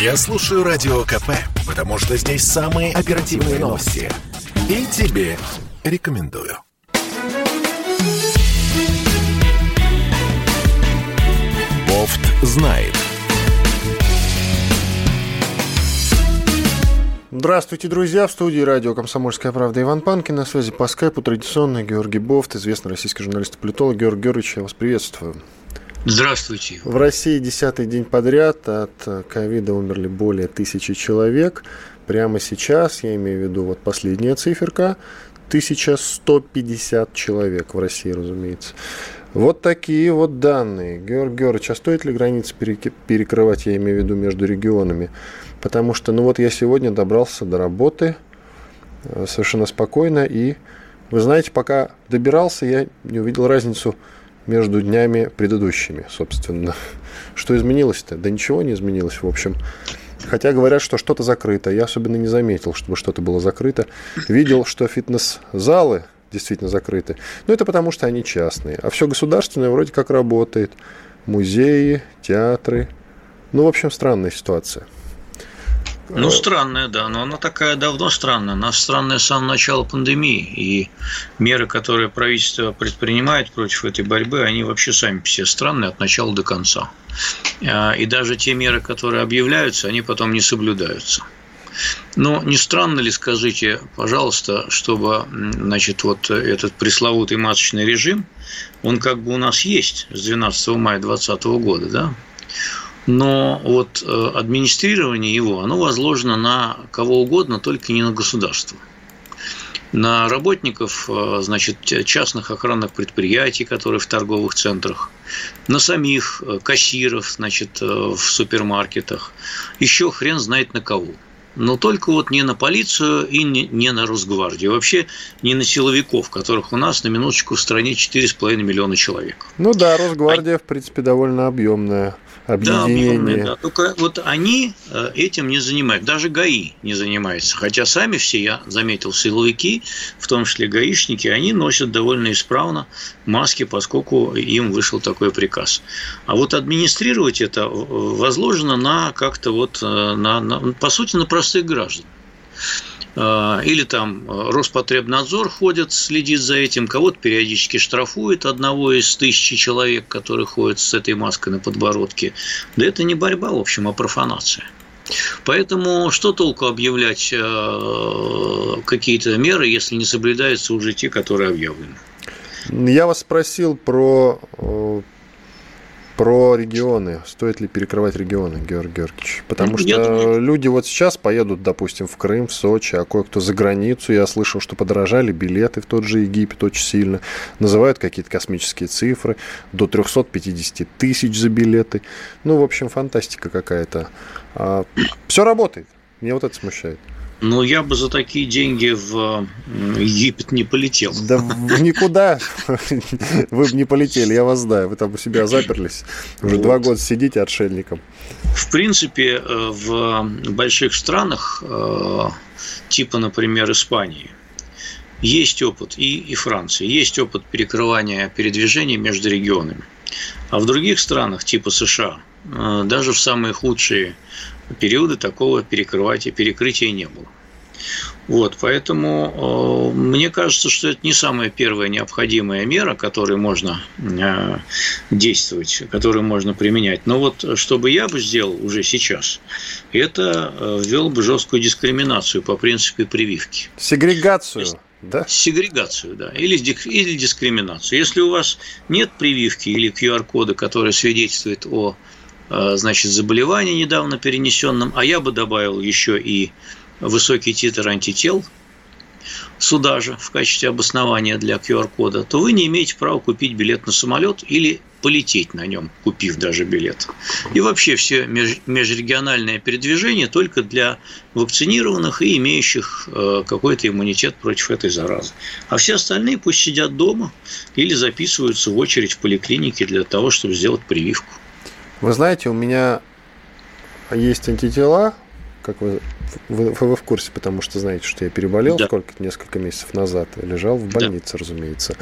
Я слушаю Радио КП, потому что здесь самые оперативные новости. И тебе рекомендую. Бофт знает. Здравствуйте, друзья! В студии радио «Комсомольская правда» Иван Панкин. На связи по скайпу традиционно Георгий Бофт, известный российский журналист и политолог. Георгий Георгиевич, я вас приветствую. Здравствуйте. В России десятый день подряд от ковида умерли более тысячи человек. Прямо сейчас, я имею в виду вот последняя циферка, 1150 человек в России, разумеется. Вот такие вот данные. Георгий Георгиевич, а стоит ли границы перекрывать, я имею в виду, между регионами? Потому что, ну вот я сегодня добрался до работы э, совершенно спокойно, и, вы знаете, пока добирался, я не увидел разницу между днями предыдущими, собственно. Что изменилось-то? Да ничего не изменилось, в общем. Хотя говорят, что что-то закрыто. Я особенно не заметил, чтобы что-то было закрыто. Видел, что фитнес-залы действительно закрыты. Но это потому, что они частные. А все государственное вроде как работает. Музеи, театры. Ну, в общем, странная ситуация. Ну, странная, да, но она такая давно странная. Она странная с самого начала пандемии. И меры, которые правительство предпринимает против этой борьбы, они вообще сами все странные от начала до конца. А, и даже те меры, которые объявляются, они потом не соблюдаются. Но не странно ли, скажите, пожалуйста, чтобы значит, вот этот пресловутый масочный режим, он как бы у нас есть с 12 мая 2020 года, да? Но вот э, администрирование его, оно возложено на кого угодно, только не на государство. На работников э, значит, частных охранных предприятий, которые в торговых центрах, на самих э, кассиров значит, в супермаркетах, еще хрен знает на кого – но только вот не на полицию и не, на Росгвардию. Вообще не на силовиков, которых у нас на минуточку в стране 4,5 миллиона человек. Ну да, Росгвардия, а... в принципе, довольно объемная объединение. Да, да. Только вот они э, этим не занимаются. Даже ГАИ не занимается. Хотя сами все, я заметил, силовики, в том числе гаишники, они носят довольно исправно маски, поскольку им вышел такой приказ. А вот администрировать это возложено на как-то вот, э, на, на, по сути, на простых граждан. А, или там э, Роспотребнадзор ходит, следит за этим, кого-то периодически штрафует одного из тысячи человек, которые ходят с этой маской на подбородке. Да это не борьба, в общем, а профанация. Поэтому что толку объявлять э, какие-то меры, если не соблюдаются уже те, которые объявлены? Я вас спросил про э, про регионы. Стоит ли перекрывать регионы, Георгий Георгиевич? Потому нет, что нет. люди вот сейчас поедут, допустим, в Крым, в Сочи, а кое-кто за границу. Я слышал, что подорожали билеты в тот же Египет очень сильно. Называют какие-то космические цифры. До 350 тысяч за билеты. Ну, в общем, фантастика какая-то. А, все работает. Меня вот это смущает. Ну, я бы за такие деньги в Египет не полетел. Да никуда вы бы не полетели, я вас знаю. Вы там у себя заперлись. Уже вот. два года сидите отшельником. В принципе, э, в больших странах, э, типа, например, Испании, есть опыт, и, и Франции, есть опыт перекрывания передвижений между регионами. А в других странах, типа США, э, даже в самые худшие периоды такого перекрывания, перекрытия не было. Вот, поэтому э, мне кажется, что это не самая первая необходимая мера, которой можно э, действовать, которую можно применять. Но вот что бы я бы сделал уже сейчас, это э, ввел бы жесткую дискриминацию по принципу прививки. Сегрегацию. Да? Сегрегацию, да, или, или дискриминацию. Если у вас нет прививки или QR-кода, который свидетельствует о значит, заболевании недавно перенесенном, а я бы добавил еще и высокий титр антител сюда же в качестве обоснования для QR-кода, то вы не имеете права купить билет на самолет или полететь на нем, купив даже билет. И вообще все межрегиональное передвижение только для вакцинированных и имеющих э, какой-то иммунитет против этой заразы. А все остальные пусть сидят дома или записываются в очередь в поликлинике для того, чтобы сделать прививку. Вы знаете, у меня есть антитела, как вы, вы, вы в курсе, потому что знаете, что я переболел да. сколько несколько месяцев назад, лежал в больнице, да. разумеется.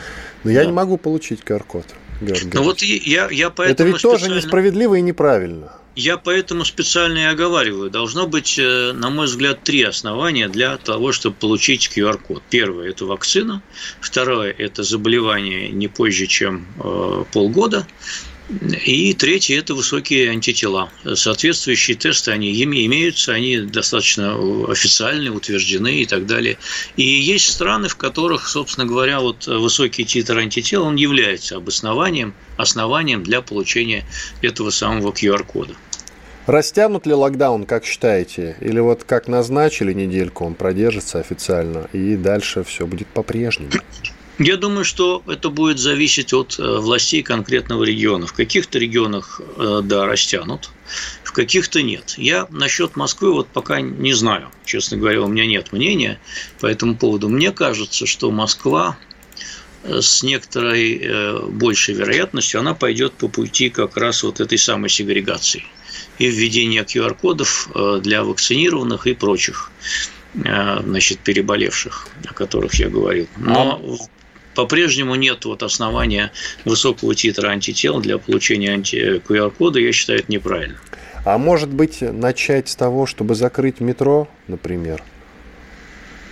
Но да. я не могу получить QR-код. Ну вот я, я поэтому Это ведь специально... тоже несправедливо и неправильно. Я поэтому специально и оговариваю. Должно быть, э, на мой взгляд, три основания для того, чтобы получить QR-код. Первое – это вакцина. Второе – это заболевание не позже, чем э, полгода. И третье – это высокие антитела. Соответствующие тесты, они имеются, они достаточно официальны, утверждены и так далее. И есть страны, в которых, собственно говоря, вот высокий титр антител, он является обоснованием, основанием для получения этого самого QR-кода. Растянут ли локдаун, как считаете? Или вот как назначили недельку, он продержится официально, и дальше все будет по-прежнему? Я думаю, что это будет зависеть от э, властей конкретного региона. В каких-то регионах, э, да, растянут, в каких-то нет. Я насчет Москвы вот пока не знаю. Честно говоря, у меня нет мнения по этому поводу. Мне кажется, что Москва э, с некоторой большей вероятностью она пойдет по пути как раз вот этой самой сегрегации и введения QR-кодов для вакцинированных и прочих значит, переболевших, о которых я говорил. Но а по-прежнему нет вот основания высокого титра антител для получения анти QR-кода, я считаю, это неправильно. А может быть, начать с того, чтобы закрыть метро, например?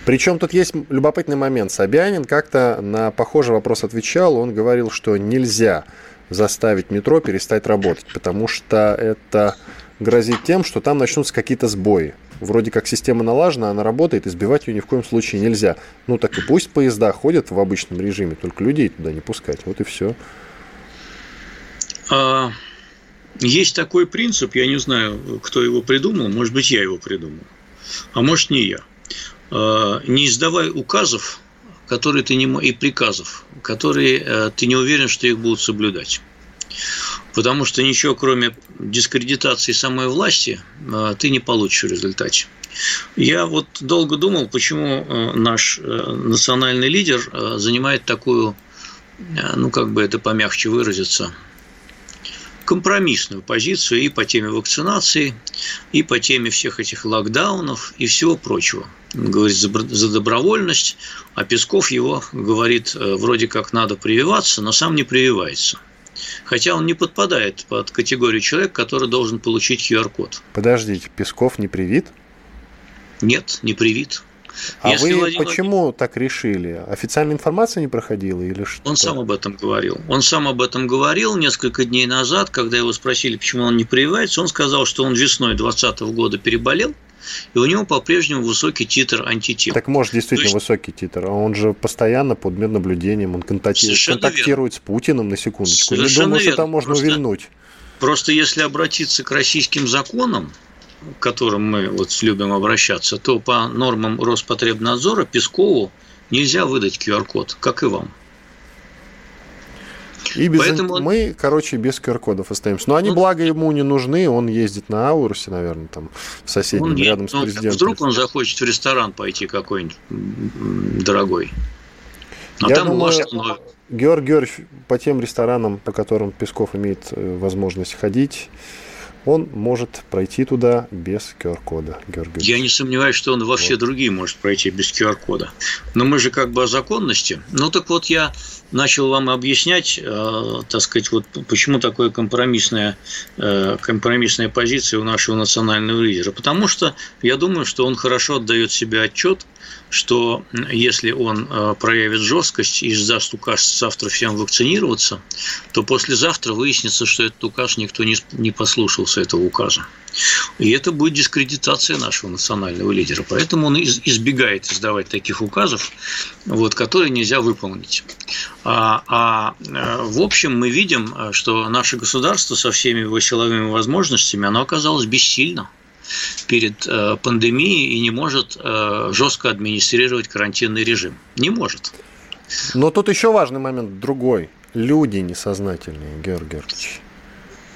Причем тут есть любопытный момент. Собянин как-то на похожий вопрос отвечал. Он говорил, что нельзя заставить метро перестать работать, потому что это грозит тем, что там начнутся какие-то сбои вроде как система налажена, она работает, и сбивать ее ни в коем случае нельзя. Ну так и пусть поезда ходят в обычном режиме, только людей туда не пускать. Вот и все. А, есть такой принцип, я не знаю, кто его придумал, может быть, я его придумал, а может, не я. А, не издавай указов, которые ты не и приказов, которые э, ты не уверен, что их будут соблюдать потому что ничего, кроме дискредитации самой власти, а, ты не получишь в результате. Я вот долго думал, почему э, наш э, национальный лидер э, занимает такую, ну как бы это помягче выразиться, компромиссную позицию и по теме вакцинации, и по теме всех этих локдаунов и всего прочего. Он говорит за добровольность, а Песков его говорит, вроде как надо прививаться, но сам не прививается – Хотя он не подпадает под категорию человека, который должен получить QR-код. Подождите, Песков не привит? Нет, не привит. А Если вы Владимир... почему так решили? Официальная информация не проходила или что? Он сам об этом говорил. Он сам об этом говорил несколько дней назад, когда его спросили, почему он не прививается. Он сказал, что он весной 2020 года переболел, и у него по-прежнему высокий титр антител. Так может действительно есть... высокий титр, а он же постоянно под меднаблюдением, он контактирует, контактирует с Путиным на секундочку. Совершенно думаю, верно. что там можно просто, увильнуть. Просто если обратиться к российским законам, к которым мы вот любим обращаться, то по нормам Роспотребнадзора Пескову нельзя выдать QR-код, как и вам. И без Поэтому... мы, короче, без QR-кодов остаемся. Но они, ну, благо, ему не нужны. Он ездит на Аурусе, наверное, там в соседнем, он, рядом с ну, президентом. Вдруг он захочет в ресторан пойти какой-нибудь дорогой. А Я там думаю, может... Георг Георгиевич по тем ресторанам, по которым Песков имеет э, возможность ходить, он может пройти туда без QR-кода. Я не сомневаюсь, что он во все вот. другие может пройти без QR-кода. Но мы же как бы о законности. Ну так вот я начал вам объяснять, э, так сказать, вот почему такая компромиссная, э, компромиссная позиция у нашего национального лидера. Потому что я думаю, что он хорошо отдает себе отчет, что если он э, проявит жесткость и издаст указ завтра всем вакцинироваться, то послезавтра выяснится, что этот указ никто не, не послушался этого указа. И это будет дискредитация нашего национального лидера. Поэтому он избегает издавать таких указов, вот, которые нельзя выполнить. А, а э, в общем мы видим, что наше государство со всеми его силовыми возможностями, оно оказалось бессильно перед э, пандемией и не может э, жестко администрировать карантинный режим. Не может. Но тут еще важный момент другой. Люди несознательные, Георгий Георгиевич.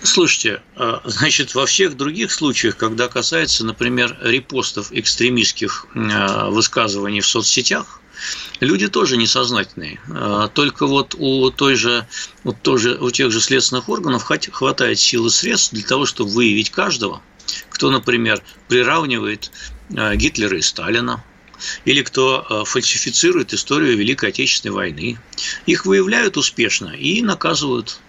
Слушайте, э, значит, во всех других случаях, когда касается, например, репостов экстремистских высказываний в соцсетях, люди тоже несознательные. Только вот у, той же, у, той же, у тех же следственных органов хватает сил и средств для того, чтобы выявить каждого, кто, например, приравнивает э, Гитлера и Сталина, или кто э, фальсифицирует историю Великой Отечественной войны. Их выявляют успешно и наказывают.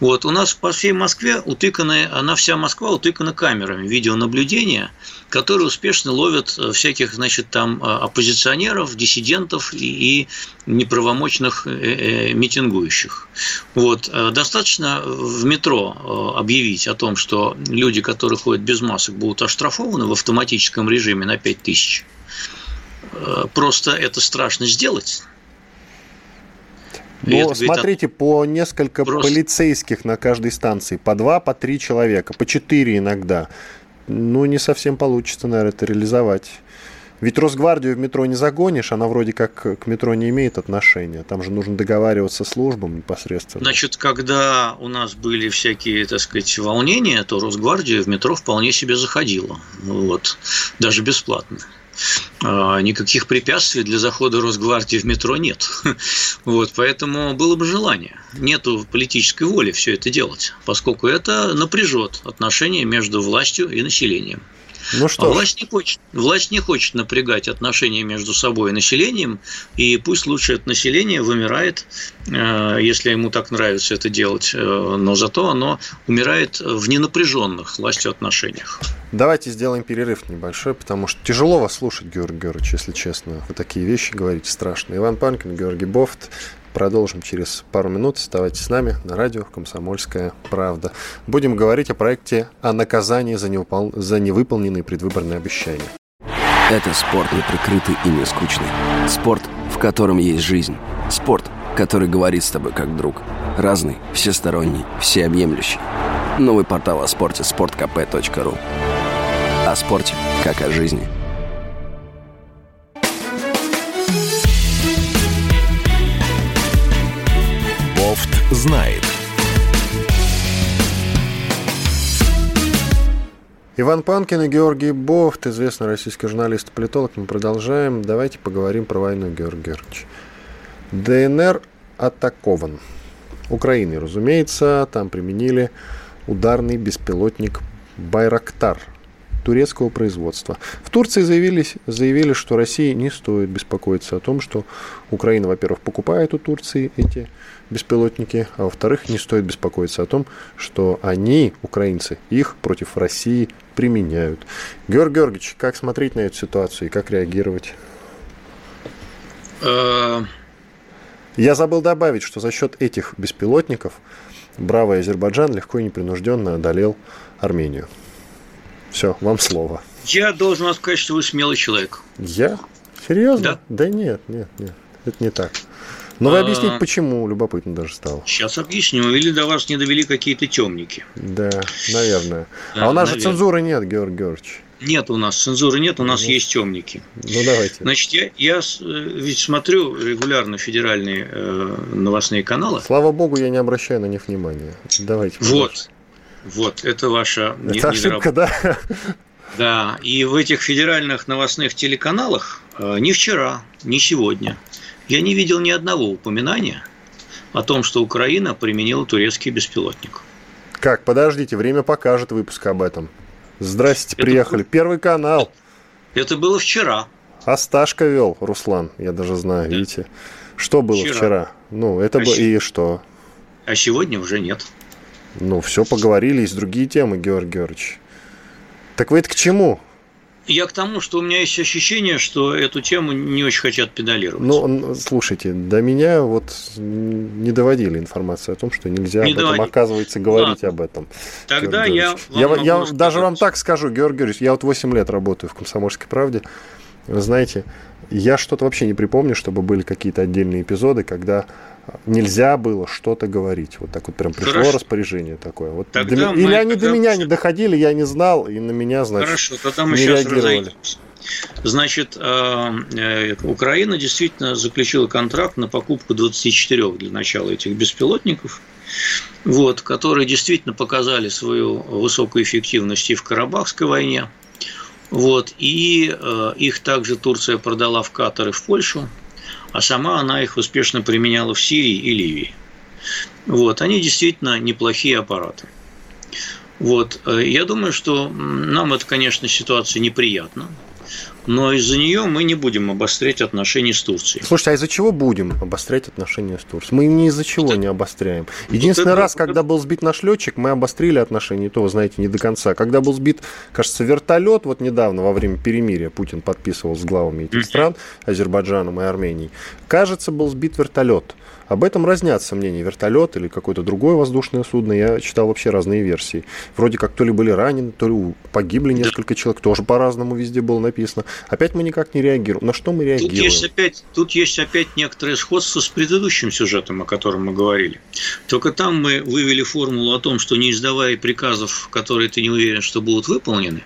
Вот, у нас по всей Москве утыканы, она вся Москва утыкана камерами видеонаблюдения, которые успешно ловят э, всяких, значит, там э, оппозиционеров, диссидентов и неправомочных э, митингующих. Вот. Достаточно в метро объявить о том, что люди, которые ходят без масок, будут оштрафованы в автоматическом режиме на 5 тысяч. Просто это страшно сделать это, смотрите, это... по несколько просто... полицейских на каждой станции, по два, по три человека, по четыре иногда. Ну, не совсем получится, наверное, это реализовать. Ведь Росгвардию в метро не загонишь, она вроде как к метро не имеет отношения. Там же нужно договариваться с службам непосредственно. Значит, когда у нас были всякие, так сказать, волнения, то Росгвардия в метро вполне себе заходила. Вот. Даже бесплатно. А, никаких препятствий для захода Росгвардии в метро нет. Вот, поэтому было бы желание. Нету политической воли все это делать, поскольку это напряжет отношения между властью и населением. Ну что? А власть не хочет, власть не хочет напрягать отношения между собой и населением, и пусть лучше это население вымирает, э, если ему так нравится это делать, э, но зато оно умирает в ненапряженных властью отношениях. Давайте сделаем перерыв небольшой, потому что тяжело вас слушать, Георгий Георгиевич, если честно. Вы такие вещи говорите страшные. Иван Панкин, Георгий Бофт, Продолжим через пару минут. Оставайтесь с нами на радио «Комсомольская правда». Будем говорить о проекте о наказании за, неупол... за невыполненные предвыборные обещания. Это спорт не прикрытый и не скучный. Спорт, в котором есть жизнь. Спорт, который говорит с тобой как друг. Разный, всесторонний, всеобъемлющий. Новый портал о спорте – sportkp.ru О спорте, как о жизни – знает. Иван Панкин и Георгий Бофт, известный российский журналист и политолог. Мы продолжаем. Давайте поговорим про войну, Георгий Георгиевич. ДНР атакован. Украиной, разумеется, там применили ударный беспилотник «Байрактар», турецкого производства. В Турции заявили, заявили, что России не стоит беспокоиться о том, что Украина, во-первых, покупает у Турции эти беспилотники, а во-вторых, не стоит беспокоиться о том, что они, украинцы, их против России применяют. Георгий Георгиевич, как смотреть на эту ситуацию и как реагировать? Э. Я забыл добавить, что за счет этих беспилотников бравый Азербайджан легко и непринужденно одолел Армению. Все, вам слово. Я должен вам сказать, что вы смелый человек. Я? Серьезно? Да. Да нет, нет, нет. Это не так. Но вы а, объяснить, почему, любопытно даже стало. Сейчас объясню. Или до вас не довели какие-то темники. Да, наверное. А у нас наверное. же цензуры нет, Георгий Георгиевич. Нет у нас цензуры нет, у нас ну, есть темники. Ну давайте. Значит, я, я э, ведь смотрю регулярно федеральные э, новостные каналы. Слава богу, я не обращаю на них внимания. Давайте. Вот. Вот, это ваша Это ошибка, да? Да, и в этих федеральных новостных телеканалах э, ни вчера, ни сегодня я не видел ни одного упоминания о том, что Украина применила турецкий беспилотник. Как? Подождите, время покажет выпуск об этом. Здрасте, это приехали. Первый канал. Это было вчера. Асташка вел, Руслан, я даже знаю, да. видите. Что было вчера? вчера? Ну, это а было и что? А сегодня уже нет. Ну, все, поговорили, есть другие темы, Георгий Георгиевич. Так вы это к чему? Я к тому, что у меня есть ощущение, что эту тему не очень хотят педалировать. Ну, слушайте, до меня вот не доводили информацию о том, что нельзя не об доводили. этом, оказывается, говорить Ладно. об этом. Тогда я вам Я, я даже вам так скажу, Георгий Георгиевич, я вот 8 лет работаю в «Комсомольской правде». Вы знаете, я что-то вообще не припомню, чтобы были какие-то отдельные эпизоды, когда нельзя было что-то говорить. Вот так вот прям пришло Хорошо. распоряжение такое. Вот до, или они до меня не доходили, я не знал, и на меня, значит, Хорошо, тогда мы не сейчас реагировали. Значит, э, э, Украина действительно заключила контракт на покупку 24 для начала этих беспилотников, вот, которые действительно показали свою высокую эффективность и в Карабахской войне. Вот, и э, их также Турция продала в Катар и в Польшу а сама она их успешно применяла в Сирии и Ливии. Вот, они действительно неплохие аппараты. Вот, э, я думаю, что нам это, конечно, ситуация неприятна. Но из-за нее мы не будем обострять отношения с Турцией. Слушайте, а из-за чего будем обострять отношения с Турцией? Мы ни из-за чего не обостряем. Единственный раз, когда был сбит наш летчик, мы обострили отношения, то, вы знаете, не до конца. Когда был сбит, кажется, вертолет, вот недавно, во время перемирия, Путин подписывал с главами этих стран, Азербайджаном и Арменией, кажется, был сбит вертолет. Об этом разнятся мнения. Вертолет или какое-то другое воздушное судно. Я читал вообще разные версии. Вроде как то ли были ранены, то ли погибли несколько человек. Тоже по-разному везде было написано. Опять мы никак не реагируем. На что мы реагируем? Тут есть опять, тут есть опять некоторое сходство с предыдущим сюжетом, о котором мы говорили. Только там мы вывели формулу о том, что не издавая приказов, которые ты не уверен, что будут выполнены,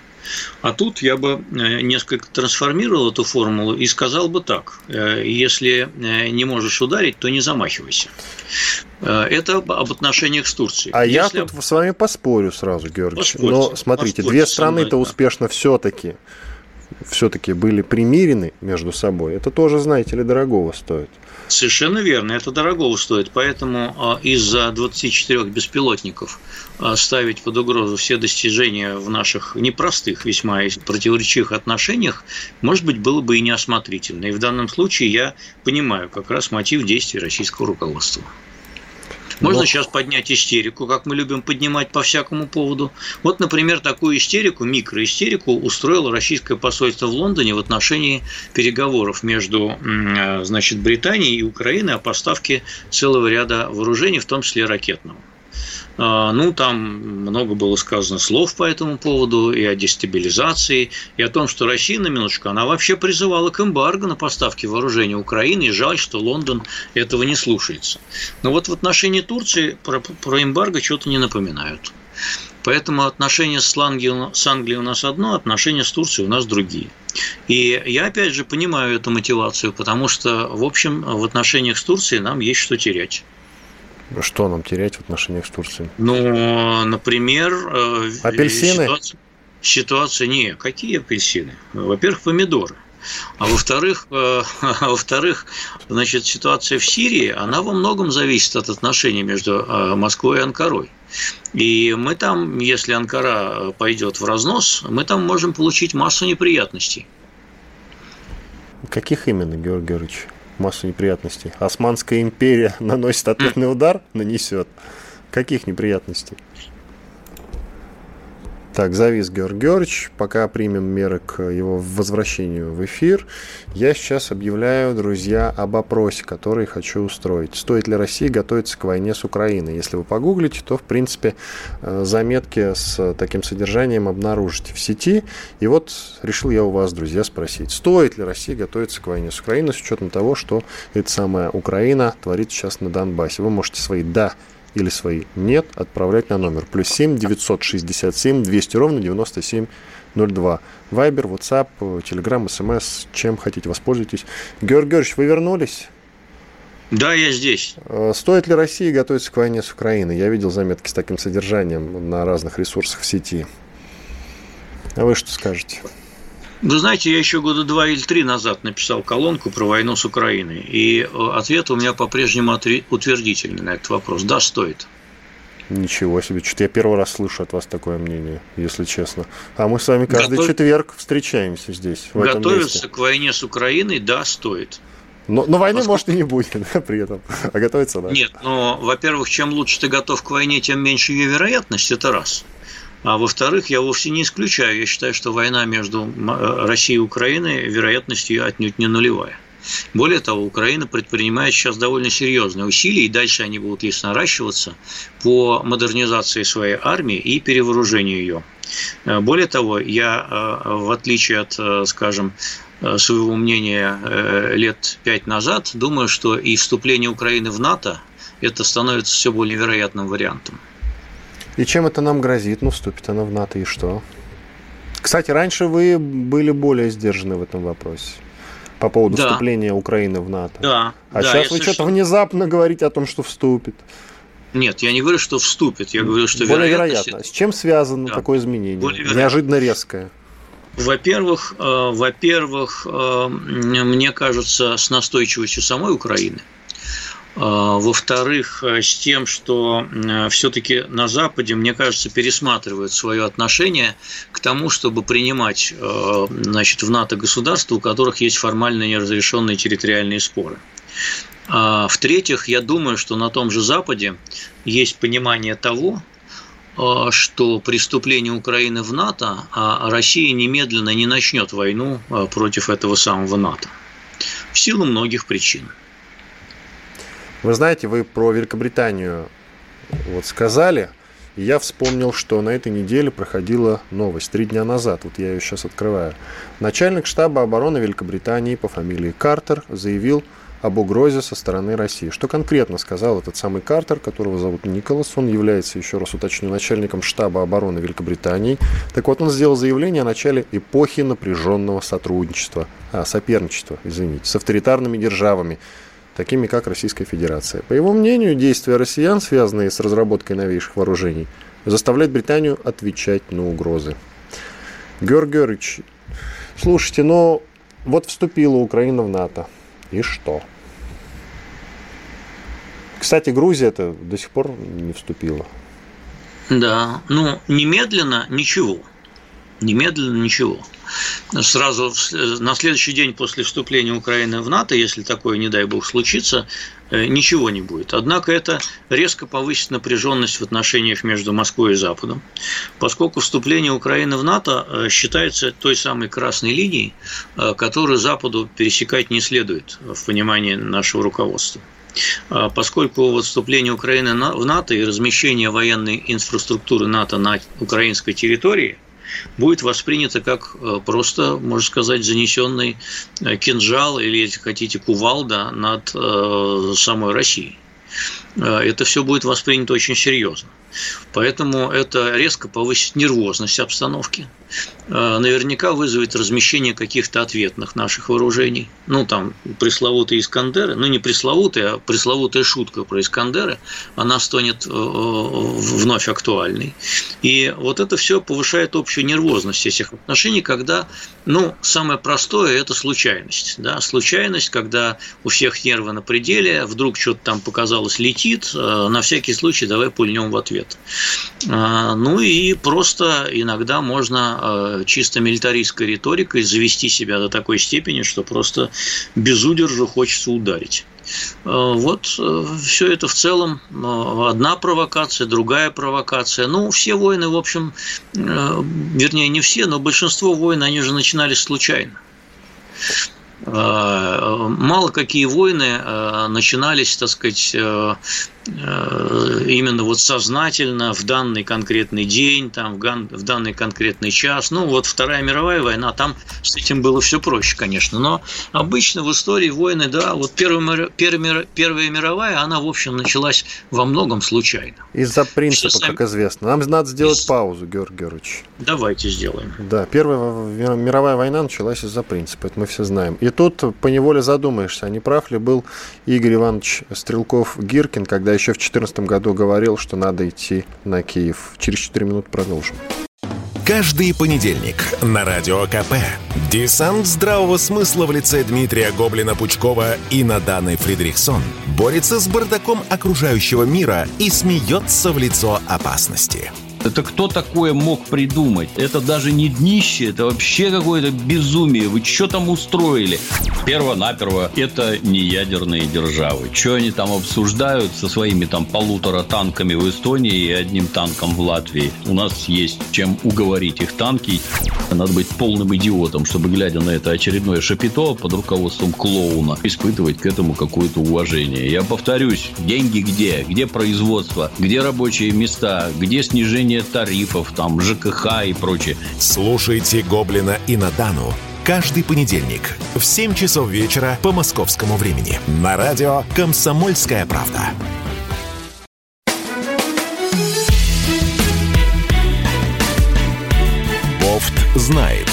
а тут я бы э, несколько трансформировал эту формулу и сказал бы так. Э, если э, не можешь ударить, то не замахивайся. Это об отношениях с Турцией. А Если... я тут с вами поспорю сразу, Георгий. Поспорьте, Но смотрите, две страны-то успешно все-таки все-таки были примирены между собой. Это тоже, знаете ли, дорогого стоит. Совершенно верно, это дорого стоит, поэтому а, из-за 24 беспилотников а, ставить под угрозу все достижения в наших непростых, весьма противоречивых отношениях, может быть, было бы и неосмотрительно. И в данном случае я понимаю как раз мотив действий российского руководства. Можно Но... сейчас поднять истерику, как мы любим поднимать по всякому поводу. Вот, например, такую истерику, микроистерику устроило российское посольство в Лондоне в отношении переговоров между значит, Британией и Украиной о поставке целого ряда вооружений, в том числе ракетного. А, ну, там много было сказано слов по этому поводу, и о дестабилизации, и о том, что Россия, на минуточку, она вообще призывала к эмбарго на поставки вооружений Украины, и жаль, что Лондон этого не слушается. Но вот в отношении Турции про, про эмбарго что-то не напоминают. Поэтому отношения с Англией, с Англией у нас одно, отношения с Турцией у нас другие. И я, опять же, понимаю эту мотивацию, потому что, в общем, в отношениях с Турцией нам есть что терять. Что нам терять в отношениях с Турцией? Ну, например... Э, апельсины? Ситуация, ситуация не, какие апельсины? Во-первых, помидоры. А во-вторых, э, а во-вторых, значит, ситуация в Сирии, она во многом зависит от отношений между э, Москвой и Анкарой. И мы там, если Анкара пойдет в разнос, мы там можем получить массу неприятностей. Каких именно, Георгий Георгиевич? Массу неприятностей. Османская империя наносит ответный удар, нанесет. Каких неприятностей? Так, завис Георг Георгиевич. Пока примем меры к его возвращению в эфир, я сейчас объявляю, друзья, об опросе, который хочу устроить. Стоит ли России готовиться к войне с Украиной? Если вы погуглите, то, в принципе, э, заметки с таким содержанием обнаружите в сети. И вот решил я у вас, друзья, спросить, стоит ли России готовиться к войне с Украиной с учетом того, что эта самая Украина творит сейчас на Донбассе. Вы можете свои «да» или свои «нет» отправлять на номер плюс 7 967 200 ровно 9702. Вайбер, WhatsApp, Telegram, SMS, чем хотите, воспользуйтесь. Георгий Георгиевич, вы вернулись? Да, я здесь. Э, стоит ли России готовиться к войне с Украиной? Я видел заметки с таким содержанием на разных ресурсах в сети. А вы что скажете? Вы знаете, я еще года два или три назад написал колонку про войну с Украиной, и э, ответ у меня по-прежнему утвердительный на этот вопрос. Да, стоит. Ничего себе, что-то я первый раз слышу от вас такое мнение, если честно. А мы с вами каждый Готов... четверг встречаемся здесь. В Готовиться к войне с Украиной, да, стоит. Но, но войны, Поскольку... может, и не будет да, при этом. А готовиться, да? Нет, но, во-первых, чем лучше ты готов к войне, тем меньше ее вероятность, это раз. А во-вторых, я вовсе не исключаю, я считаю, что война между э, Россией и Украиной вероятностью отнюдь не нулевая. Более того, Украина предпринимает сейчас довольно серьезные усилия, и дальше они будут, если наращиваться, по модернизации своей армии и перевооружению ее. Э, более того, я, э, в отличие от, скажем, своего мнения лет пять назад, думаю, что и вступление Украины в НАТО это становится все более вероятным вариантом. И чем это нам грозит? Ну, вступит она в НАТО и что? Кстати, раньше вы были более сдержаны в этом вопросе по поводу да. вступления Украины в НАТО. Да. А да, сейчас вы что-то внезапно говорите о том, что вступит. Нет, я не говорю, что вступит, я говорю, что более вероятно. С чем связано да. такое изменение? Неожиданно резкое. Во-первых, э, во-первых, э, мне кажется, с настойчивостью самой Украины. Во-вторых, с тем, что все-таки на Западе, мне кажется, пересматривают свое отношение к тому, чтобы принимать значит, в НАТО государства, у которых есть формально неразрешенные территориальные споры. А, в-третьих, я думаю, что на том же Западе есть понимание того, а, что преступление Украины в НАТО, а Россия немедленно не начнет войну а, против этого самого НАТО. В силу многих причин. Вы знаете, вы про Великобританию вот сказали, и я вспомнил, что на этой неделе проходила новость, три дня назад, вот я ее сейчас открываю. Начальник штаба обороны Великобритании по фамилии Картер заявил, об угрозе со стороны России. Что конкретно сказал этот самый Картер, которого зовут Николас. Он является, еще раз уточню, начальником штаба обороны Великобритании. Так вот, он сделал заявление о начале эпохи напряженного сотрудничества, а, соперничества, извините, с авторитарными державами, такими как Российская Федерация. По его мнению, действия россиян, связанные с разработкой новейших вооружений, заставляют Британию отвечать на угрозы. Георг Георгиевич, слушайте, но вот вступила Украина в НАТО. И что? Кстати, Грузия это до сих пор не вступила. Да, ну немедленно ничего. Немедленно ничего. Сразу на следующий день после вступления Украины в НАТО, если такое, не дай бог, случится, э, ничего не будет. Однако это резко повысит напряженность в отношениях между Москвой и Западом, поскольку вступление Украины в НАТО э, считается той самой красной линией, э, которую Западу пересекать не следует в понимании нашего руководства поскольку вот вступление Украины в НАТО и размещение военной инфраструктуры НАТО на украинской территории будет воспринято как э, просто, можно сказать, занесенный э, кинжал или, если хотите, кувалда над э, самой Россией. Это все будет воспринято очень серьезно. Поэтому это резко повысит нервозность обстановки. Э, наверняка вызовет размещение каких-то ответных наших вооружений. Ну, там, пресловутые Искандеры, ну, не пресловутые, а пресловутая шутка про Искандеры, она станет э, вновь актуальной. И вот это все повышает общую нервозность этих отношений, когда, ну, самое простое – это случайность. Да? Случайность, когда у всех нервы на пределе, вдруг что-то там показалось летит, э, на всякий случай давай пульнем в ответ. Ну и просто иногда можно Э, чисто милитаристской риторикой завести себя до такой степени, что просто без удержу хочется ударить. Э, вот э, все это в целом одна провокация, другая провокация. Ну, все войны, в общем, вернее, не все, но большинство войн, они же начинались случайно. Мало какие войны начинались, так сказать, именно вот сознательно в данный конкретный день, там, в данный конкретный час. Ну, вот Вторая мировая война, там с этим было все проще, конечно. Но обычно в истории войны, да, вот Первая, Первая, Первая мировая, она, в общем, началась во многом случайно. Из-за принципа, сами... как известно. Нам надо сделать из... паузу, Георгий Георгиевич. Давайте сделаем. Да, Первая мировая война началась из-за принципа, это мы все знаем. И тут поневоле задумаешься, а не прав ли был Игорь Иванович Стрелков-Гиркин, когда еще в 2014 году говорил, что надо идти на Киев. Через 4 минуты продолжим. Каждый понедельник на Радио КП. Десант здравого смысла в лице Дмитрия Гоблина-Пучкова и Наданы Фридрихсон борется с бардаком окружающего мира и смеется в лицо опасности. Это кто такое мог придумать? Это даже не днище, это вообще какое-то безумие. Вы что там устроили? Перво-наперво, это не ядерные державы. Что они там обсуждают со своими там полутора танками в Эстонии и одним танком в Латвии? У нас есть чем уговорить их танки. Надо быть полным идиотом, чтобы, глядя на это очередное шапито под руководством клоуна, испытывать к этому какое-то уважение. Я повторюсь, деньги где? Где производство? Где рабочие места? Где снижение снижение тарифов, там, ЖКХ и прочее. Слушайте «Гоблина» и «Надану» каждый понедельник в 7 часов вечера по московскому времени на радио «Комсомольская правда». Бофт знает.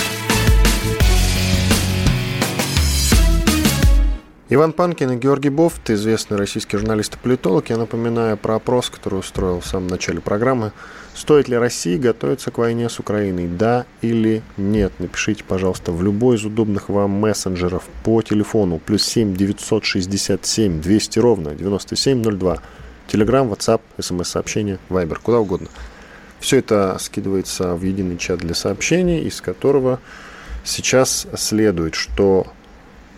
Иван Панкин и Георгий Бофт, известный российский журналист и политолог. Я напоминаю про опрос, который устроил в самом начале программы Стоит ли России готовиться к войне с Украиной? Да или нет? Напишите, пожалуйста, в любой из удобных вам мессенджеров по телефону плюс 7 967 200 ровно 9702. Телеграм, WhatsApp, смс-сообщение, Viber, куда угодно. Все это скидывается в единый чат для сообщений, из которого сейчас следует, что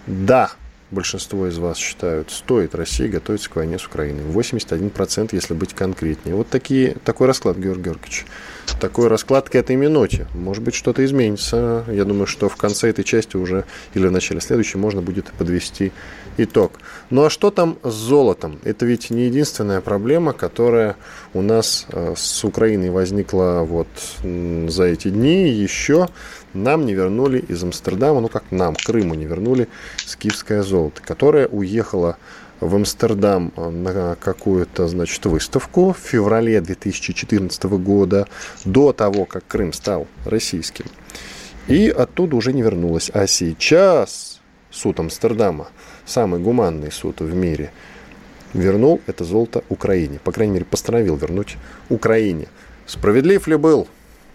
да, большинство из вас считают, стоит России готовиться к войне с Украиной. 81%, если быть конкретнее. Вот такие, такой расклад, Георгий Георгиевич. Такой расклад к этой минуте. Может быть, что-то изменится. Я думаю, что в конце этой части уже или в начале следующей можно будет подвести итог. Ну а что там с золотом? Это ведь не единственная проблема, которая у нас э, с Украиной возникла вот за эти дни. Еще нам не вернули из Амстердама, ну как нам, Крыму не вернули скифское золото, которое уехало в Амстердам э, на какую-то, значит, выставку в феврале 2014 года, до того, как Крым стал российским. И оттуда уже не вернулось. А сейчас суд Амстердама, самый гуманный суд в мире, вернул это золото Украине. По крайней мере, постановил вернуть Украине. Справедлив ли был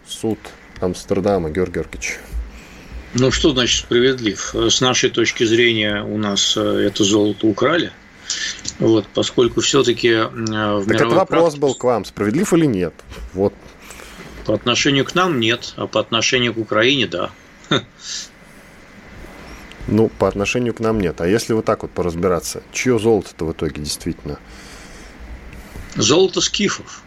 суд Амстердама, Георгий Георгиевич? Ну, что значит справедлив? С нашей точки зрения у нас э, это золото украли. Вот, поскольку все-таки э, в Так это вопрос практике... был к вам, справедлив или нет? Вот. По отношению к нам нет, а по отношению к Украине да. Ну, по отношению к нам нет. А если вот так вот поразбираться, чье золото-то в итоге действительно? Золото скифов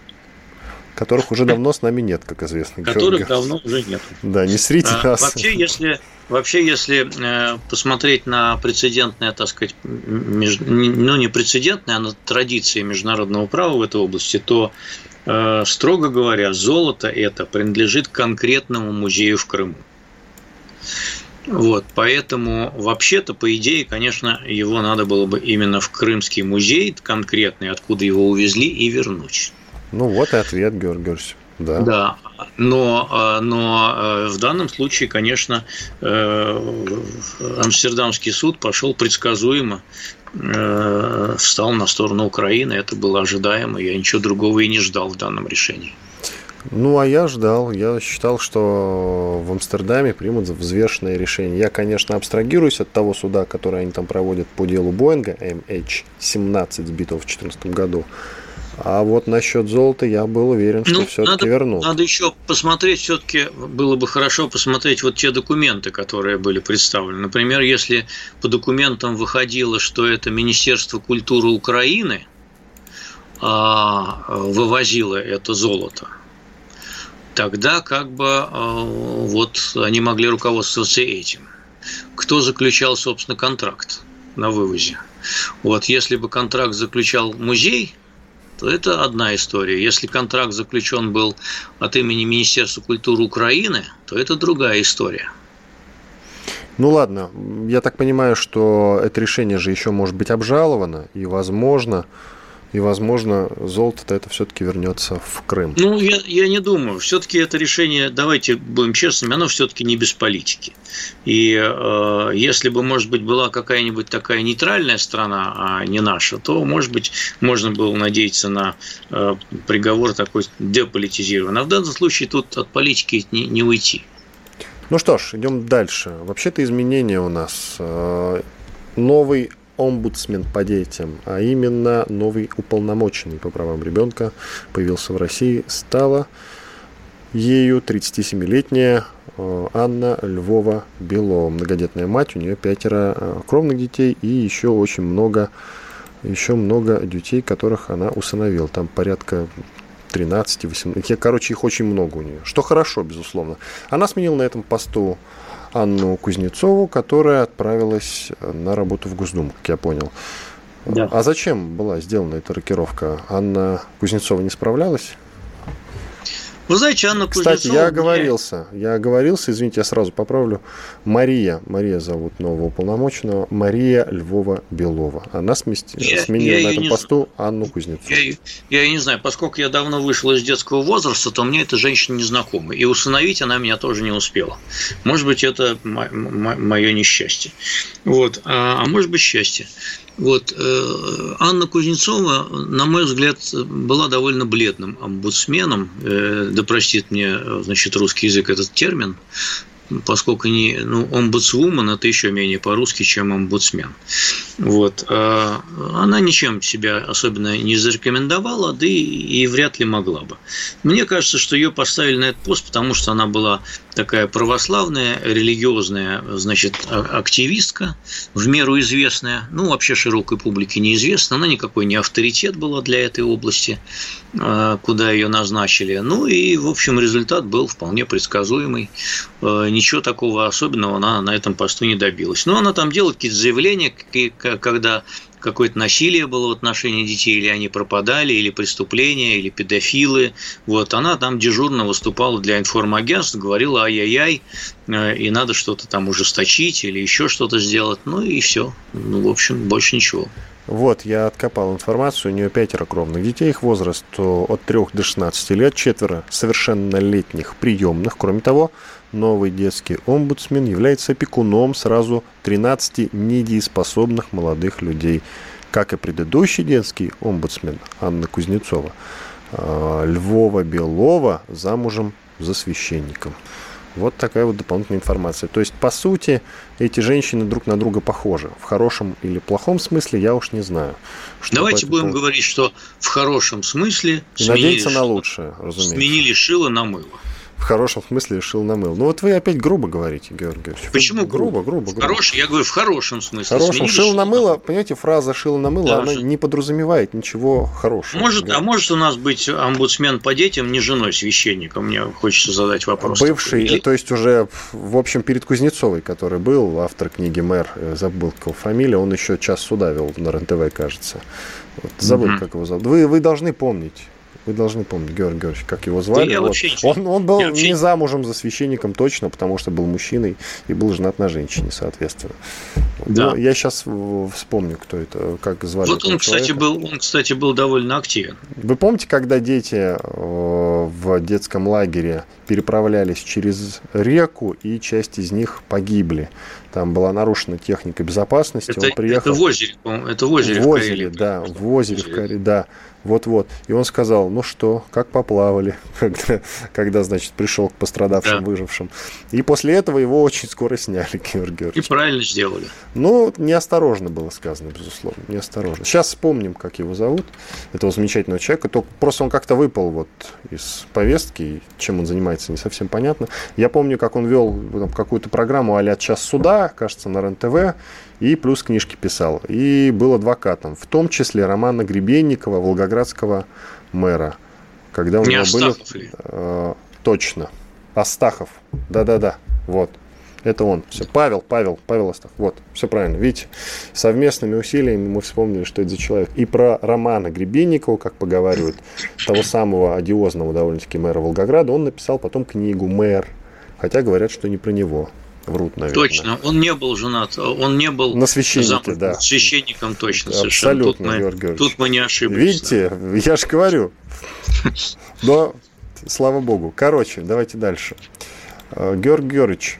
которых уже давно с нами нет, как известно. Которых Георгий. давно уже нет. Да, не срите а, нас. Вообще, если, вообще, если э, посмотреть на прецедентное, так сказать, меж, ну не прецедентное, а на традиции международного права в этой области, то, э, строго говоря, золото это принадлежит конкретному музею в Крыму. Вот, поэтому вообще-то, по идее, конечно, его надо было бы именно в Крымский музей конкретный, откуда его увезли, и вернуть. Ну вот и ответ, Георгий Георгиевич. Да. да, но, а, но а, в данном случае, конечно, э, Амстердамский суд пошел предсказуемо, э, встал на сторону Украины, это было ожидаемо, я ничего другого и не ждал в данном решении. Ну, а я ждал. Я считал, что в Амстердаме примут взвешенное решение. Я, конечно, абстрагируюсь от того суда, который они там проводят по делу Боинга MH17, сбитого в 2014 году. А вот насчет золота я был уверен, что ну, все-таки верну. Надо еще посмотреть, все-таки было бы хорошо посмотреть вот те документы, которые были представлены. Например, если по документам выходило, что это Министерство культуры Украины а, вывозило это золото, тогда как бы а, вот они могли руководствоваться этим. Кто заключал, собственно, контракт на вывозе? Вот если бы контракт заключал музей – то это одна история. Если контракт заключен был от имени Министерства культуры Украины, то это другая история. Ну ладно, я так понимаю, что это решение же еще может быть обжаловано, и возможно, и, возможно, золото-то это все-таки вернется в Крым. Ну, я, я не думаю. Все-таки это решение, давайте будем честными, оно все-таки не без политики. И э, если бы, может быть, была какая-нибудь такая нейтральная страна, а не наша, то, может быть, можно было надеяться на э, приговор такой деполитизированный. А в данном случае тут от политики не, не уйти. Ну что ж, идем дальше. Вообще-то изменения у нас. Э, новый омбудсмен по детям, а именно новый уполномоченный по правам ребенка появился в России, стала ею 37-летняя э, Анна Львова Белова, многодетная мать, у нее пятеро э, кровных детей и еще очень много, еще много детей, которых она усыновила. Там порядка 13, 18, короче, их очень много у нее, что хорошо, безусловно. Она сменила на этом посту Анну Кузнецову, которая отправилась на работу в Госдуму, как я понял. Да. А зачем была сделана эта рокировка? Анна Кузнецова не справлялась? Вы знаете, Анна Кузнецова... Кстати, я оговорился. Я оговорился, извините, я сразу поправлю. Мария, Мария зовут нового уполномоченного, Мария Львова Белова. Она смести... я, сменила я на этом посту знаю. Анну Кузнецову. Я, я не знаю, поскольку я давно вышел из детского возраста, то мне эта женщина не знакома. И усыновить она меня тоже не успела. Может быть, это мое несчастье. Вот. А, а может быть, счастье. Вот. Э, Анна Кузнецова, на мой взгляд, была довольно бледным омбудсменом. Э, да простит мне, значит, русский язык этот термин поскольку не, ну, омбудсвумен это еще менее по-русски, чем омбудсмен. Вот. А она ничем себя особенно не зарекомендовала, да и, и вряд ли могла бы. Мне кажется, что ее поставили на этот пост, потому что она была такая православная, религиозная, значит, а, активистка, в меру известная, ну, вообще широкой публике неизвестна, она никакой не авторитет была для этой области, а, куда ее назначили. Ну, и, в общем, результат был вполне предсказуемый. Ничего такого особенного она на этом посту не добилась. Но она там делает какие-то заявления, когда какое-то насилие было в отношении детей, или они пропадали, или преступления, или педофилы. Вот, она там дежурно выступала для информагентств, говорила ай-яй-яй, э, и надо что-то там ужесточить или еще что-то сделать. Ну и все. Ну, в общем, больше ничего. Вот, я откопал информацию, у нее пятеро кровных детей, их возраст от 3 до 16 лет, четверо совершеннолетних приемных. Кроме того, новый детский омбудсмен является опекуном сразу 13 недееспособных молодых людей. Как и предыдущий детский омбудсмен Анна Кузнецова, а, Львова Белова замужем за священником. Вот такая вот дополнительная информация. То есть, по сути, эти женщины друг на друга похожи. В хорошем или плохом смысле я уж не знаю. Давайте будем поводу... говорить, что в хорошем смысле и надеяться на лучшее, разумеется. Сменили шило на мыло в хорошем смысле решил намыл. Ну вот вы опять грубо говорите, Георгий Георгиевич. Почему грубо? Грубо, грубо. Хороший, я говорю в хорошем смысле. Хорошем. Шил на мыло, понимаете, фраза шил на мыло, да, она не подразумевает ничего хорошего. Может, а может у нас быть омбудсмен по детям не женой священника? Мне хочется задать вопрос. Бывший, Или... то есть уже, в общем, перед Кузнецовой, который был, автор книги «Мэр», э, забыл его фамилия, он еще час суда вел на РНТВ, кажется. Вот, забыл, угу. как его зовут. Вы, вы должны помнить. Вы должны помнить, Георгий Георгиевич, как его звали. Да вот. он, он был вообще... не замужем за священником точно, потому что был мужчиной и был женат на женщине, соответственно. Да. Но я сейчас вспомню, кто это, как звали. Вот он, кстати, был, он, кстати, был довольно активен. Вы помните, когда дети э, в детском лагере переправлялись через реку, и часть из них погибли? Там была нарушена техника безопасности. Это, он приехал... это в озере, это в озере в, в озере, да, в озере, в Карелии, да. Вот-вот. И он сказал, ну что, как поплавали, когда, когда значит, пришел к пострадавшим, да. выжившим. И после этого его очень скоро сняли, Георгий Георгиевич. И правильно сделали. Ну, неосторожно было сказано, безусловно, неосторожно. Сейчас вспомним, как его зовут, этого замечательного человека. Только просто он как-то выпал вот из повестки, чем он занимается, не совсем понятно. Я помню, как он вел какую-то программу а «Час суда», кажется, на РЕН-ТВ, и плюс книжки писал. И был адвокатом, в том числе Романа Гребенникова, волгоградского мэра. Когда у Не него Астахов были... Э, точно. Астахов. Да-да-да. Вот. Это он. Все. Павел, Павел, Павел Астах. Вот, все правильно. Видите, совместными усилиями мы вспомнили, что это за человек. И про Романа Гребенникова, как поговаривают, того самого одиозного довольно-таки мэра Волгограда, он написал потом книгу «Мэр». Хотя говорят, что не про него. Врут, наверное. Точно, он не был женат, он не был на священнике, да. священником точно, совершенно. Абсолютно, тут мы, Тут мы не ошиблись. Видите, да. я же говорю. Но, слава богу. Короче, давайте дальше. Э, Георгий Георгиевич,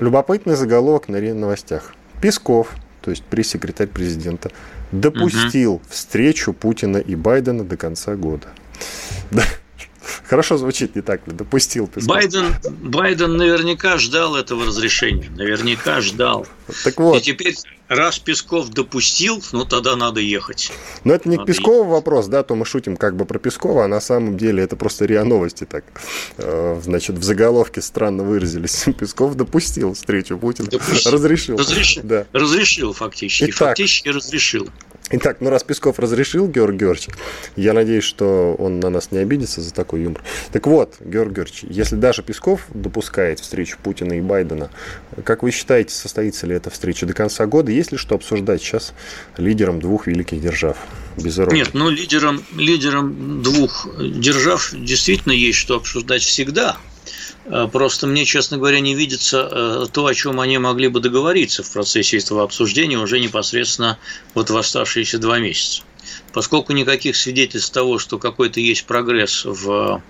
любопытный заголовок на новостях. Песков, то есть пресс-секретарь президента, допустил угу. встречу Путина и Байдена до конца года. Хорошо звучит, не так ли? Допустил. Байден, Байден наверняка ждал этого разрешения. Наверняка ждал. Так вот. И теперь, раз Песков допустил, ну тогда надо ехать. Но это не надо к Пескову ехать. вопрос, да, то мы шутим как бы про Пескова, а на самом деле это просто РИА Новости так, э, значит, в заголовке странно выразились. Песков допустил встречу Путина. Допустил. Разрешил. Разрешил, да. разрешил фактически. Итак, фактически разрешил. Итак, ну раз Песков разрешил, Георгий Георгиевич, я надеюсь, что он на нас не обидится за такой юмор. Так вот, Георгий Георгиевич, если даже Песков допускает встречу Путина и Байдена, как вы считаете, состоится ли эта встреча до конца года? Есть ли что обсуждать сейчас лидерам двух великих держав? Без Нет, ну лидерам, лидерам двух держав действительно есть что обсуждать всегда. Э, просто мне, честно говоря, не видится э, то, о чем они могли бы договориться в процессе этого обсуждения уже непосредственно вот в оставшиеся два месяца. Поскольку никаких свидетельств того, что какой-то есть прогресс в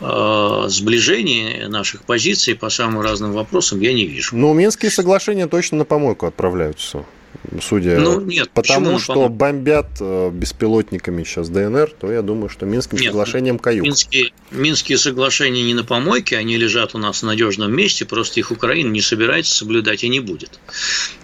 э, сближении наших позиций по самым разным вопросам я не вижу. Но Минские соглашения точно на помойку отправляются. Судя ну, нет, потому что бомбят э, беспилотниками сейчас ДНР, то я думаю, что Минским нет, соглашением каюк. Минские, Минские соглашения не на помойке, они лежат у нас в надежном месте, просто их Украина не собирается соблюдать и не будет.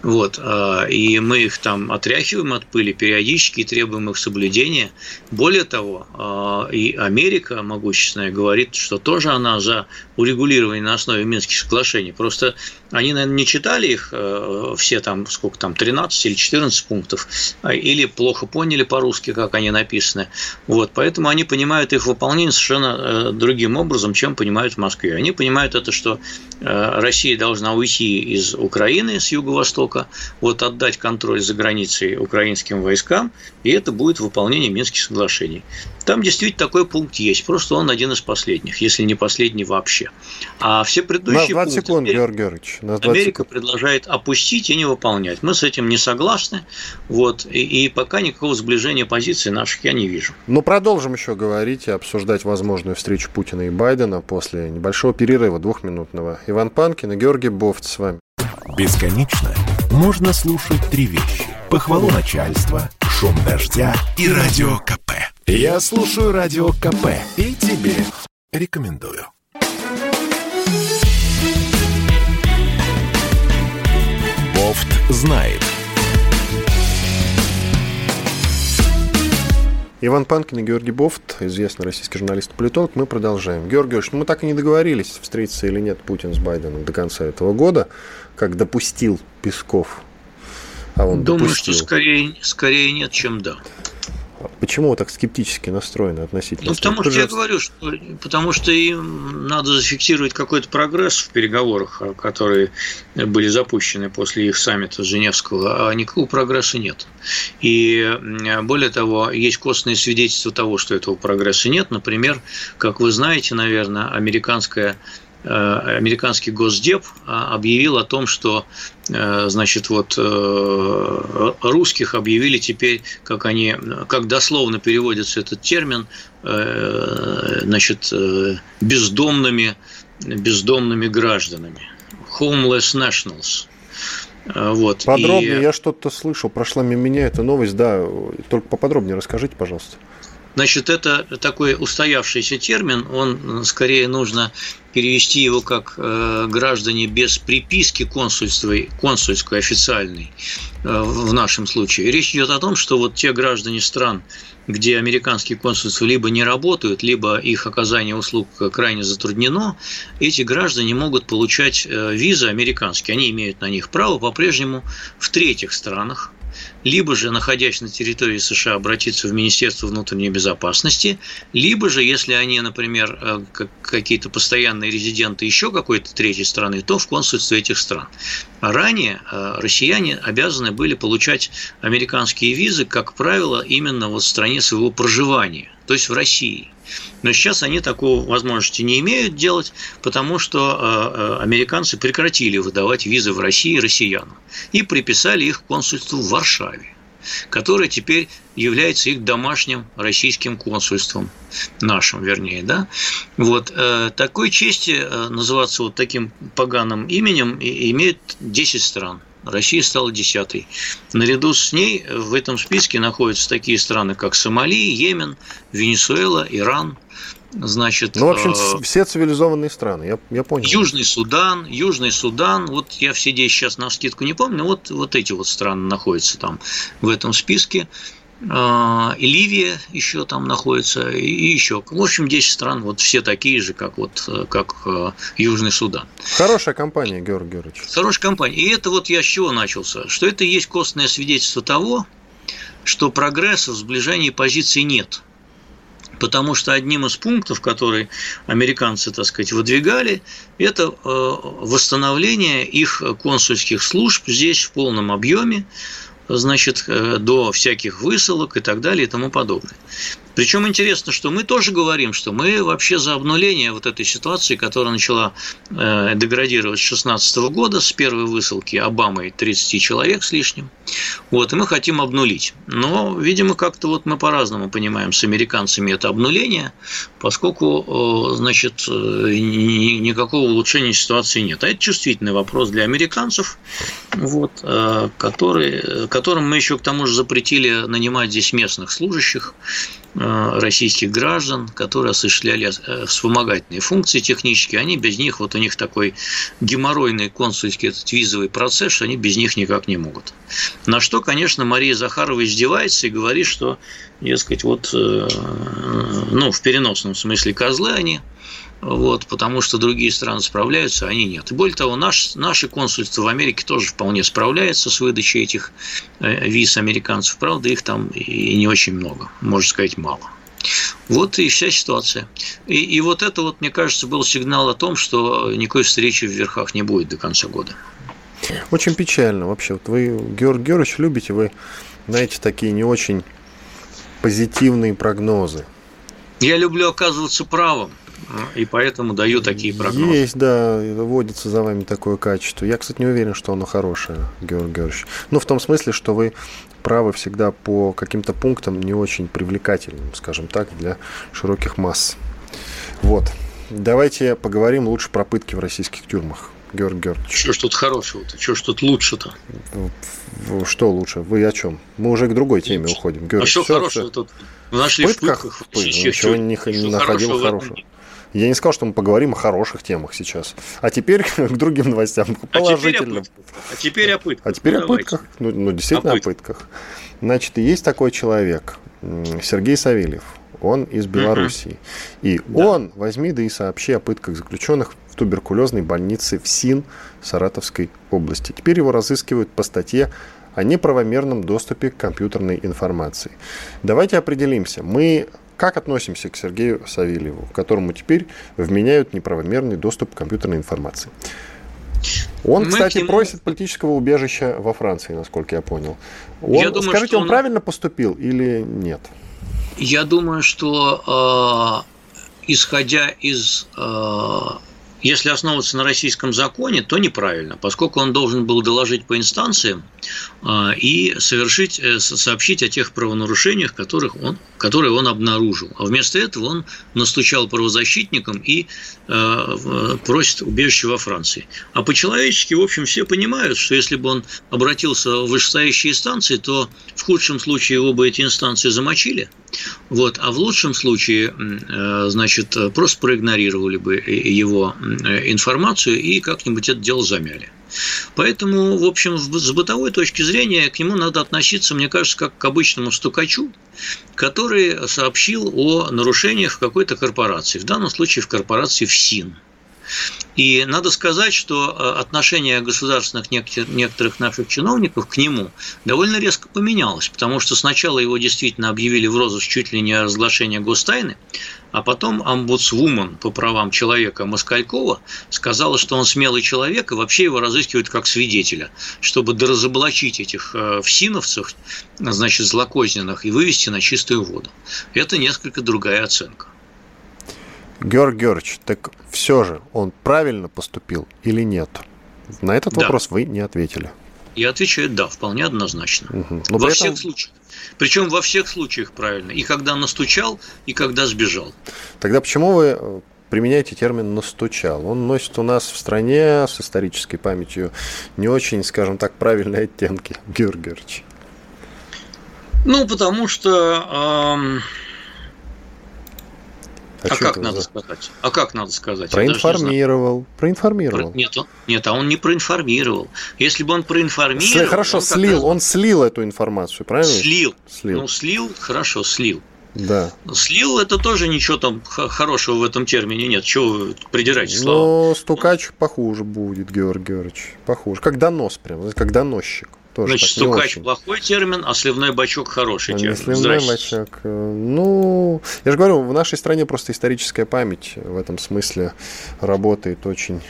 Вот. А, и мы их там отряхиваем от пыли периодически и требуем их соблюдения. Более того, а, и Америка могущественная говорит, что тоже она за урегулирование на основе Минских соглашений. Просто они, наверное, не читали их э, все там, сколько там, 13 или 14 пунктов, а, или плохо поняли по-русски, как они написаны. Вот, поэтому они понимают их выполнение совершенно э, другим образом, чем понимают в Москве. Они понимают это, что Россия должна уйти из Украины, с юго-востока, вот отдать контроль за границей украинским войскам, и это будет выполнение Минских соглашений. Там действительно такой пункт есть, просто он один из последних, если не последний вообще. А все предыдущие на 20 пункты секунд, Георгий Георгиевич, на 20 Америка секунд. предложает опустить и не выполнять. Мы с этим не согласны, вот, и, и пока никакого сближения позиций наших я не вижу. Ну, продолжим еще говорить и обсуждать возможную встречу Путина и Байдена после небольшого перерыва двухминутного. Иван Панкин и Георгий Бофт с вами. Бесконечно можно слушать три вещи. Похвалу начальства, шум дождя и радио КП. Я слушаю радио КП и тебе рекомендую. Бофт знает. Иван Панкин и Георгий Бофт, известный российский журналист и политолог. Мы продолжаем. Георгий Георгиевич, ну мы так и не договорились, встретиться или нет Путин с Байденом до конца этого года, как допустил Песков. А он Думаю, допустил. что скорее, скорее нет, чем да. Почему вы так скептически настроены относительно? Ну, потому что я говорю, что потому что им надо зафиксировать какой-то прогресс в переговорах, а, которые были запущены после их саммита Женевского, а никакого прогресса нет. И более того, есть костные свидетельства того, что этого прогресса нет. Например, как вы знаете, наверное, американская Э, американский госдеп а, объявил о том, что э, значит, вот э, русских объявили теперь, как они, как дословно переводится этот термин, значит, бездомными, бездомными гражданами, homeless nationals. Вот. Подробнее, и... я что-то слышал, прошла мимо меня эта новость, да, только поподробнее расскажите, пожалуйста. Значит, это такой устоявшийся термин, он скорее нужно перевести его как э, граждане без приписки консульской, консульской официальной э, в нашем случае. Речь идет о том, что вот те граждане стран, где американские консульства либо не работают, либо их оказание услуг крайне затруднено, эти граждане могут получать э, визы американские. Они имеют на них право по-прежнему в третьих странах, либо же, находясь на территории США, обратиться в Министерство внутренней безопасности, либо же, если они, например, э, какие-то постоянные резиденты еще какой-то третьей страны, то в консульство этих стран. А ранее э, россияне обязаны были получать американские визы, как правило, именно вот в стране своего проживания, то есть в России. Но сейчас они такой возможности не имеют делать, потому что э, э, американцы прекратили выдавать визы в России россиянам и приписали их консульству в Варшаве которое теперь является их домашним российским консульством, нашим, вернее, да. Вот э, такой чести называться вот таким поганым именем имеют 10 стран. Россия стала десятой. Наряду с ней в этом списке находятся такие страны, как Сомали, Йемен, Венесуэла, Иран, Значит, ну, в общем, э, все цивилизованные страны, я, я понял. Южный Судан, Южный Судан, вот я все здесь сейчас на скидку не помню, вот, вот эти вот страны находятся там в этом списке. А, и Ливия еще там находится, и еще. В общем, 10 стран, вот все такие же, как, вот, как э, Южный Судан. Хорошая компания, Георгий Георгиевич. Хорошая компания. И это вот я с чего начался? Что это есть костное свидетельство того, что прогресса в сближении позиций нет. Потому что одним из пунктов, который американцы, так сказать, выдвигали, это э, восстановление их консульских служб здесь в полном объеме, значит, э, до всяких высылок и так далее и тому подобное. Причем интересно, что мы тоже говорим, что мы вообще за обнуление вот этой ситуации, которая начала э, деградировать с 2016 года, с первой высылки Обамой 30 человек с лишним. Вот, и мы хотим обнулить. Но, видимо, как-то вот мы по-разному понимаем с американцами это обнуление, поскольку, значит, э, никакого улучшения ситуации нет. А это чувствительный вопрос для американцев, вот, э, который, которым мы еще к тому же запретили нанимать здесь местных служащих, российских граждан, которые осуществляли э, вспомогательные функции технические, они без них, вот у них такой геморройный консульский этот визовый процесс, что они без них никак не могут. На что, конечно, Мария Захарова издевается и говорит, что, дескать, вот, э, ну, в переносном смысле козлы они, вот, потому что другие страны справляются, а они нет. И более того, наш, наше консульство в Америке тоже вполне справляется с выдачей этих э, виз американцев. Правда, их там и не очень много, можно сказать, мало. Вот и вся ситуация. И, и вот это, вот, мне кажется, был сигнал о том, что никакой встречи в верхах не будет до конца года. Очень печально вообще. Вот вы, Георг Георгиевич, любите вы, знаете, такие не очень позитивные прогнозы. Я люблю оказываться правым. И поэтому даю такие прогнозы. Есть, да, вводится за вами такое качество. Я, кстати, не уверен, что оно хорошее, Георгий Георгиевич. Ну, в том смысле, что вы правы всегда по каким-то пунктам не очень привлекательным, скажем так, для широких масс. Вот. Давайте поговорим лучше про пытки в российских тюрьмах. Георгий Георгиевич. Что ж тут хорошего-то? Что ж тут лучше-то? Что лучше? Вы о чем? Мы уже к другой теме уходим. Георгий, а что хорошего тут? Нашли в пытках? В пытках? Ничего не, не находил хорошего. Я не сказал, что мы поговорим о хороших темах сейчас. А теперь к другим новостям. Положительным. А теперь о пытках. А теперь о пытках. Ну, ну, действительно о, о пытках. Значит, есть такой человек, Сергей Савельев. Он из Белоруссии. Угу. И да. он, возьми да и сообщи о пытках заключенных в туберкулезной больнице в СИН Саратовской области. Теперь его разыскивают по статье о неправомерном доступе к компьютерной информации. Давайте определимся. Мы как относимся к Сергею Савельеву, которому теперь вменяют неправомерный доступ к компьютерной информации? Он, Мы кстати, нему... просит политического убежища во Франции, насколько я понял. Он, я думаю, скажите, он, он правильно поступил или нет? Я думаю, что э, исходя из э, если основываться на российском законе, то неправильно, поскольку он должен был доложить по инстанциям а, и совершить, э, сообщить о тех правонарушениях, которых он, которые он обнаружил. А вместо этого он настучал правозащитникам и э, просит убежище во Франции. А по-человечески, в общем, все понимают, что если бы он обратился в вышестоящие инстанции, то в худшем случае его бы эти инстанции замочили, вот, а в лучшем случае, э, значит, просто проигнорировали бы его информацию и как-нибудь это дело замяли. Поэтому, в общем, с бытовой точки зрения к нему надо относиться, мне кажется, как к обычному стукачу, который сообщил о нарушениях в какой-то корпорации, в данном случае в корпорации ФСИН. И надо сказать, что э, отношение государственных некоторых наших чиновников к нему довольно резко поменялось, потому что сначала его действительно объявили в розыск чуть ли не разглашение гостайны, а потом омбудсвумен по правам человека Москалькова сказала, что он смелый человек, и вообще его разыскивают как свидетеля, чтобы доразоблачить этих э, всиновцев, значит, злокозненных, и вывести на чистую воду. Это несколько другая оценка. Георг Георгиевич, так все же он правильно поступил или нет? На этот да. вопрос вы не ответили. Я отвечаю да, вполне однозначно. Угу. Но во всех этом... случаях. Причем во всех случаях правильно. И когда настучал, и когда сбежал. Тогда почему вы э, применяете термин «настучал». Он носит у нас в стране с исторической памятью не очень, скажем так, правильные оттенки, Георгиевич. Ну, потому что э, а, а как надо за... сказать? А как надо сказать? Проинформировал. Проинформировал. Про... Нет, он... нет, а он не проинформировал. Если бы он проинформировал... Сли... Хорошо, он слил. Раз... Он слил эту информацию, правильно? Слил. слил. Ну, слил, хорошо, слил. Да. Слил это тоже ничего там хорошего в этом термине нет. Чего вы придираете слова? Но стукач похуже будет, Георгий Георгиевич. Похуже. Как донос прям, как доносчик. Тоже Значит, стукач плохой термин, а сливной бачок хороший а термин. Сливной бачок. Э, ну, я же говорю, в нашей стране просто историческая память в этом смысле работает очень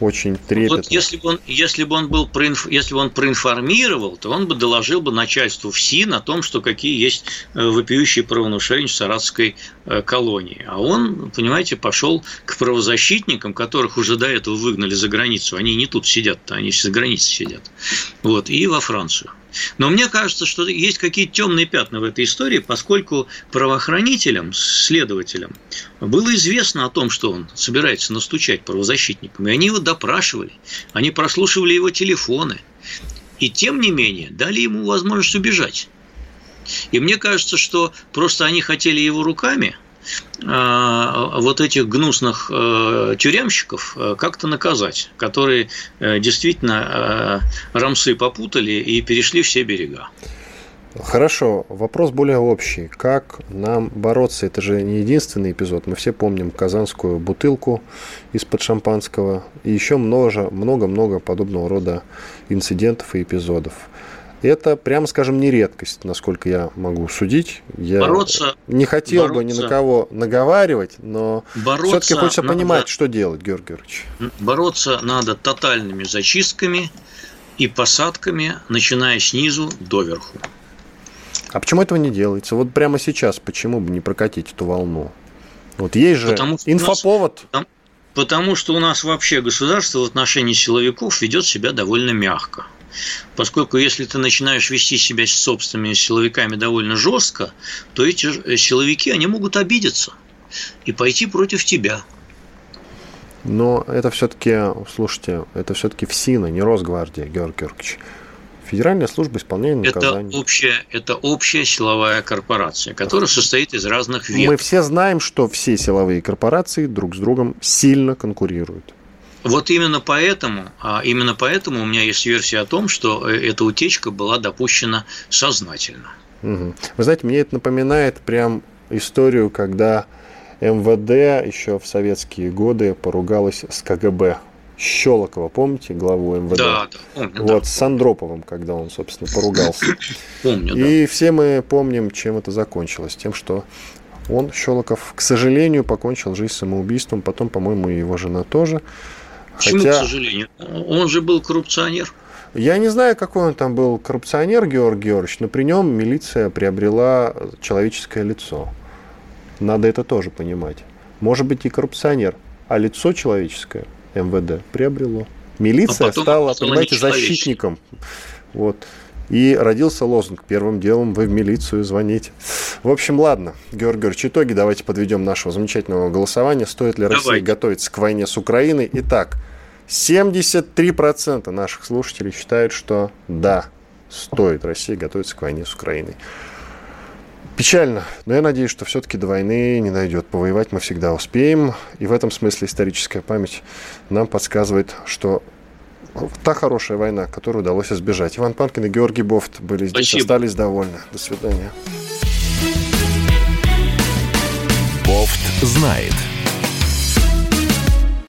очень трепетно. Вот если бы он, если бы он был проинф, если бы он проинформировал, то он бы доложил бы начальству ФСИН о том, что какие есть э, вопиющие правонарушения в Саратовской э, колонии. А он, понимаете, пошел к правозащитникам, которых уже до этого выгнали за границу. Они не тут сидят, они за границей сидят. Вот, и во Францию. Но мне кажется, что есть какие-то темные пятна в этой истории, поскольку правоохранителям, следователям было известно о том, что он собирается настучать правозащитникам, и они его допрашивали, они прослушивали его телефоны, и тем не менее дали ему возможность убежать. И мне кажется, что просто они хотели его руками – вот этих гнусных э, тюремщиков э, как-то наказать, которые действительно рамсы попутали и перешли все берега. Хорошо, вопрос более общий. Как нам бороться? Это же не единственный эпизод. Мы все помним казанскую бутылку из-под шампанского и еще много-много подобного рода инцидентов и эпизодов. Это, прямо скажем, не редкость, насколько я могу судить. Я бороться, не хотел бороться, бы ни на кого наговаривать, но все-таки хочется надо, понимать, что делать, Георгий Георгиевич. Бороться надо тотальными зачистками и посадками, начиная снизу доверху. А почему этого не делается? Вот прямо сейчас почему бы не прокатить эту волну? Вот есть же потому инфоповод. Нас, потому что у нас вообще государство в отношении силовиков ведет себя довольно мягко. Поскольку если ты начинаешь вести себя с собственными силовиками довольно жестко, то эти силовики, они могут обидеться и пойти против тебя. Но это все-таки, слушайте, это все-таки ФСИНа, не Росгвардия, Георгий Георгиевич. Федеральная служба исполнения наказаний. Это общая, это общая силовая корпорация, которая состоит из разных видов. Мы все знаем, что все силовые корпорации друг с другом сильно конкурируют. Вот именно поэтому, а именно поэтому у меня есть версия о том, что э, эта утечка была допущена сознательно. Угу. Вы знаете, мне это напоминает прям историю, когда МВД еще в советские годы поругалась с КГБ. Щелокова, помните, главу МВД? Да, да, помню. Вот, да. с Андроповым, когда он, собственно, поругался. Помню, И да. все мы помним, чем это закончилось. Тем, что он, Щелоков, к сожалению, покончил жизнь самоубийством. Потом, по-моему, его жена тоже. Почему, Хотя... к сожалению? Он же был коррупционер. Я не знаю, какой он там был коррупционер, Георгий Георгиевич, но при нем милиция приобрела человеческое лицо. Надо это тоже понимать. Может быть и коррупционер, а лицо человеческое МВД приобрело. Милиция а стала, понимаете, защитником. Вот. И родился лозунг «Первым делом вы в милицию звоните». В общем, ладно, Георгий Георгиевич, итоги давайте подведем нашего замечательного голосования. Стоит ли Россия готовиться к войне с Украиной? Итак, 73% наших слушателей считают, что да, стоит России готовиться к войне с Украиной. Печально, но я надеюсь, что все-таки до войны не дойдет. Повоевать мы всегда успеем. И в этом смысле историческая память нам подсказывает, что та хорошая война, которую удалось избежать. Иван Панкин и Георгий Бофт были здесь, Спасибо. остались довольны. До свидания. Бофт знает.